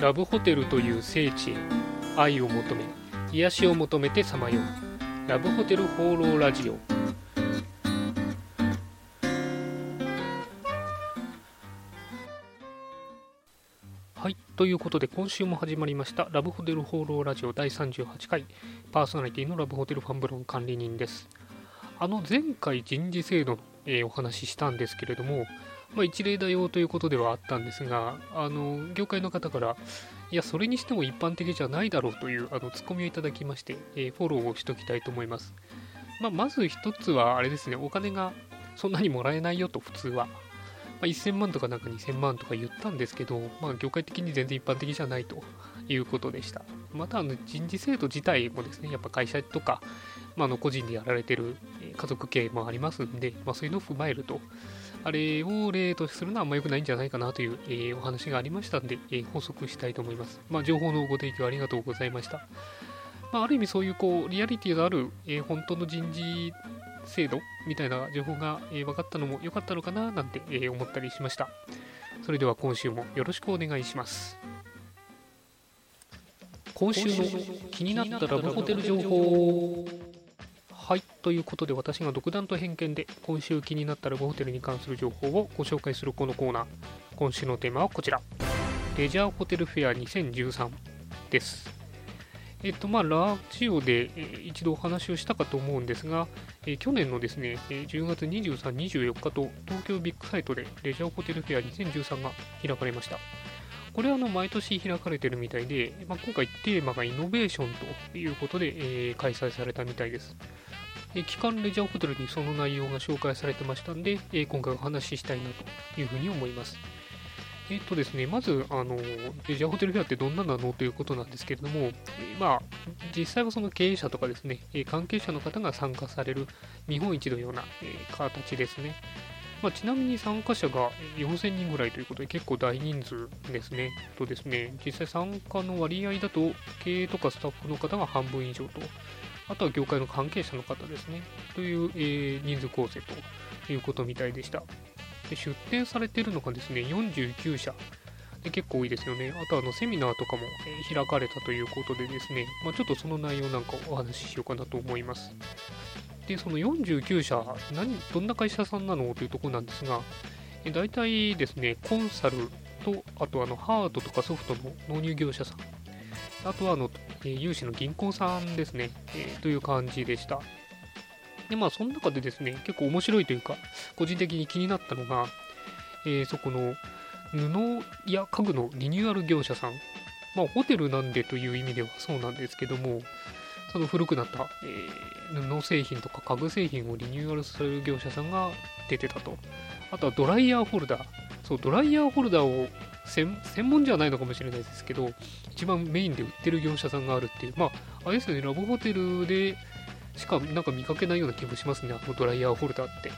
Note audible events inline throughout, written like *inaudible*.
ラブホテルという聖地へ愛を求め癒しを求めてさまよう。ラブホテル放浪ラジオ。はいということで今週も始まりましたラブホテル放浪ラジオ第38回パーソナリティのラブホテルファンブロン管理人です。あの前回人事制度の、えお話ししたんですけれどもまあ、一例だよということではあったんですが、あの業界の方から、いや、それにしても一般的じゃないだろうというあのツッコミをいただきまして、えーフォローをしておきたいと思います。まあ、まず一つは、あれですね、お金がそんなにもらえないよと、普通は。まあ、1000万とかなんか2000万とか言ったんですけど、まあ、業界的に全然一般的じゃないということでした。また、人事制度自体もですね、やっぱ会社とか、まあ、の個人でやられてる家族経営もありますんで、まあ、そういうのを踏まえると、あれを例とするのはあんま良くないんじゃないかなという、えーお話がありましたんで、えー補足したいと思います。まあ、情報のご提供ありがとうございました。まあ、ある意味そういうこうリアリティのある、えー本当の人事制度みたいな情報が、えー分かったのも良かったのかななんて、えー思ったりしました。それでは今週もよろしくお願いします。今週の気になったラブホテル情報、ということで私が独断と偏見で今週気になったラブホテルに関する情報をご紹介するこのコーナー。今週のテーマはこちら。レジャーホテルフェア2013です。えっとまあ、ラジオで、一度お話をしたかと思うんですが、去年のですね、10月23、24日と東京ビッグサイトでレジャーホテルフェア2013が開かれました。これはの毎年開かれてるみたいで、まあ、今回テーマがイノベーションということで、えー開催されたみたいです。えー期間レジャーホテルにその内容が紹介されてましたんで、えー今回お話ししたいなというふうに思います。えっとですね、まず、あの、レジャーホテルフェアってどんななのということなんですけれども、えーまあ、実際はその経営者とかですね、えー関係者の方が参加される見本市のような、えー形ですね。まあ、ちなみに参加者が4000人ぐらいということで結構大人数ですね。とですね、実際参加の割合だと経営とかスタッフの方が半分以上と、あとは業界の関係者の方ですね、という、えー人数構成ということみたいでした。で出展されているのがですね、49社。で結構多いですよね。あとあのセミナーとかも、え開かれたということでですね、まあ、ちょっとその内容なんかをお話ししようかなと思います。で、その49社、何、どんな会社さんなのというところなんですが、え大体ですね、コンサルと、あとあのハードとかソフトの納入業者さん、あとはあの、えー有志の銀行さんですね、えーという感じでした。で、まあ、その中でですね、結構面白いというか、個人的に気になったのが、えーそこの布や家具のリニューアル業者さん、まあ、ホテルなんでという意味ではそうなんですけども、その古くなった、えー布製品とか家具製品をリニューアルする業者さんが出てたと。あとはドライヤーホルダー。そう、ドライヤーホルダーを専専門じゃないのかもしれないですけど、一番メインで売ってる業者さんがあるっていう、まあ、あれですよね、ラブホテルでしかなんか見かけないような気もしますね、あのドライヤーホルダーって。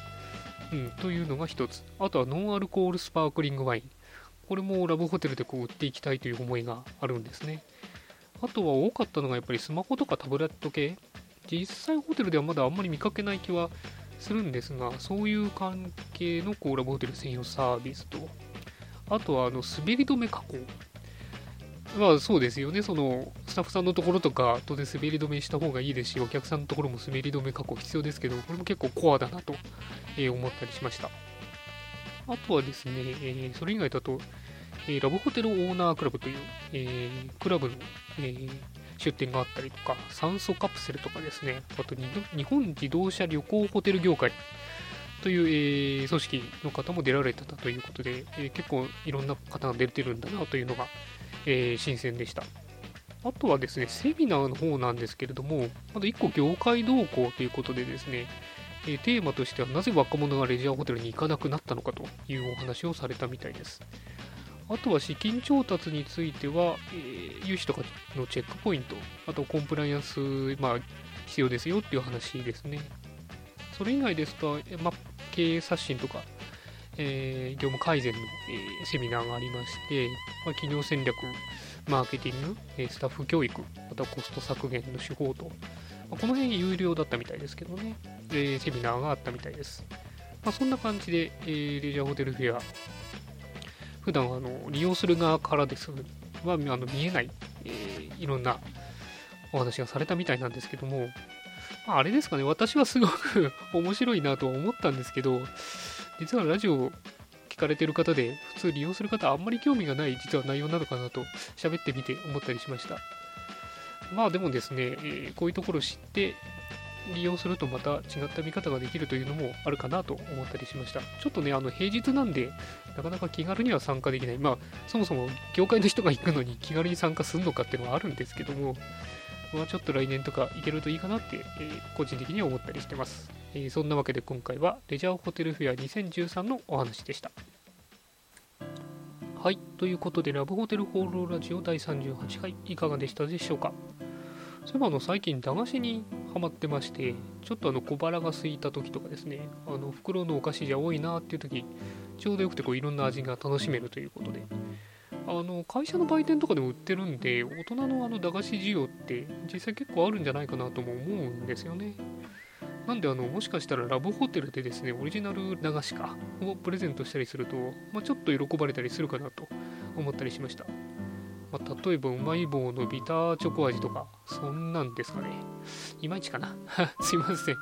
うん、というのが一つ。あとはノンアルコールスパークリングワイン。これもラブホテルでこう売っていきたいという思いがあるんですね。あとは多かったのがやっぱりスマホとかタブレット系。実際ホテルではまだあんまり見かけない気はするんですが、そういう関係のこうラブホテル専用サービスと、あとはあの滑り止め加工。まあそうですよね、そのスタッフさんのところとか当然滑り止めした方がいいですし、お客さんのところも滑り止め加工必要ですけど、これも結構コアだなと、え思ったりしました。あとはですね、えそれ以外だと、えラブホテルオーナークラブという、えクラブの、え出店があったりとか、酸素カプセルとかですね、あと日本自動車旅行ホテル業界という、え組織の方も出られてたということで、え結構いろんな方が出てるんだなというのが、え新鮮でした。あとはですね、セミナーの方なんですけれども、あと1個業界動向ということでですね、えテーマとしてはなぜ若者がレジャーホテルに行かなくなったのかというお話をされたみたいです。あとは資金調達については、えー融資とかのチェックポイント、あとコンプライアンス、まあ、必要ですよっていう話ですね。それ以外ですと、まあ、経営刷新とか、えー業務改善の、えーセミナーがありまして、まあ、企業戦略、マーケティング、えスタッフ教育、またコスト削減の手法と、まあこの辺有料だったみたいですけどね、えセミナーがあったみたいです。まあ、そんな感じで、えーレジャーホテルフェア、普段あの利用する側からです、はあの見えない、えー、いろんなお話がされたみたいなんですけども、まあ、あれですかね、私はすごく *laughs* 面白いなと思ったんですけど、実はラジオ聞かれてる方で、普通利用する方あんまり興味がない実は内容なのかなと喋ってみて思ったりしました。まあでもですね、えー、こういうところ知って利用するとまた違った見方ができるというのもあるかなと思ったりしました。ちょっとね、あの平日なんで、なかなか気軽には参加できない。まあ、そもそも業界の人が行くのに気軽に参加するのかっていうのはあるんですけども、まあ、ちょっと来年とか行けるといいかなって、えー、個人的には思ったりしてます、えー、そんなわけで今回はレジャーホテルフェア2013のお話でした。はい、ということでラブホテル放浪ラジオ第38回いかがでしたでしょうか？そういえばあの最近駄菓子にハマってましてちょっとあの小腹が空いた時とかですねあの袋のお菓子じゃ多いなっていう時ちょうどよくてこういろんな味が楽しめるということで。あの会社の売店とかでも売ってるんで大人のあの駄菓子需要って実際結構あるんじゃないかなとも思うんですよね。なんであのもしかしたらラブホテルでですねオリジナル駄菓子かをプレゼントしたりすると、まあ、ちょっと喜ばれたりするかなと思ったりしましたまあ、例えばうまい棒のビターチョコ味とか、そんなんですかね。いまいちかな。*laughs* すいません。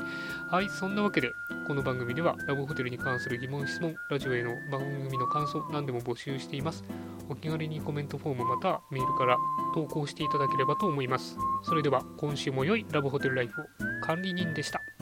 はい、そんなわけで、この番組ではラブホテルに関する疑問、質問、ラジオへの番組の感想、何でも募集しています。お気軽にコメントフォームまたメールから投稿していただければと思います。それでは今週も良いラブホテルライフを管理人でした。